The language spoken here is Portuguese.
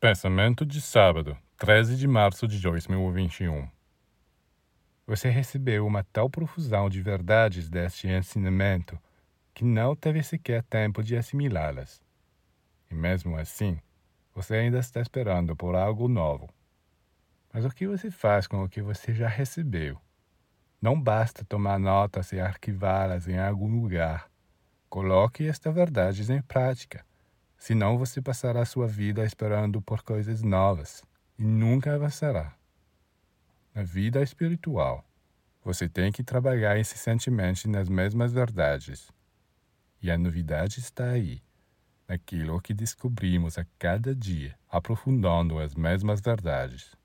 Pensamento de sábado, 13 de março de 2021. Você recebeu uma tal profusão de verdades deste ensinamento que não teve sequer tempo de assimilá-las. E mesmo assim, você ainda está esperando por algo novo. Mas o que você faz com o que você já recebeu? Não basta tomar notas e arquivá-las em algum lugar. Coloque estas verdades em prática. Senão você passará sua vida esperando por coisas novas e nunca avançará. Na vida espiritual, você tem que trabalhar incessantemente nas mesmas verdades. E a novidade está aí, naquilo que descobrimos a cada dia, aprofundando as mesmas verdades.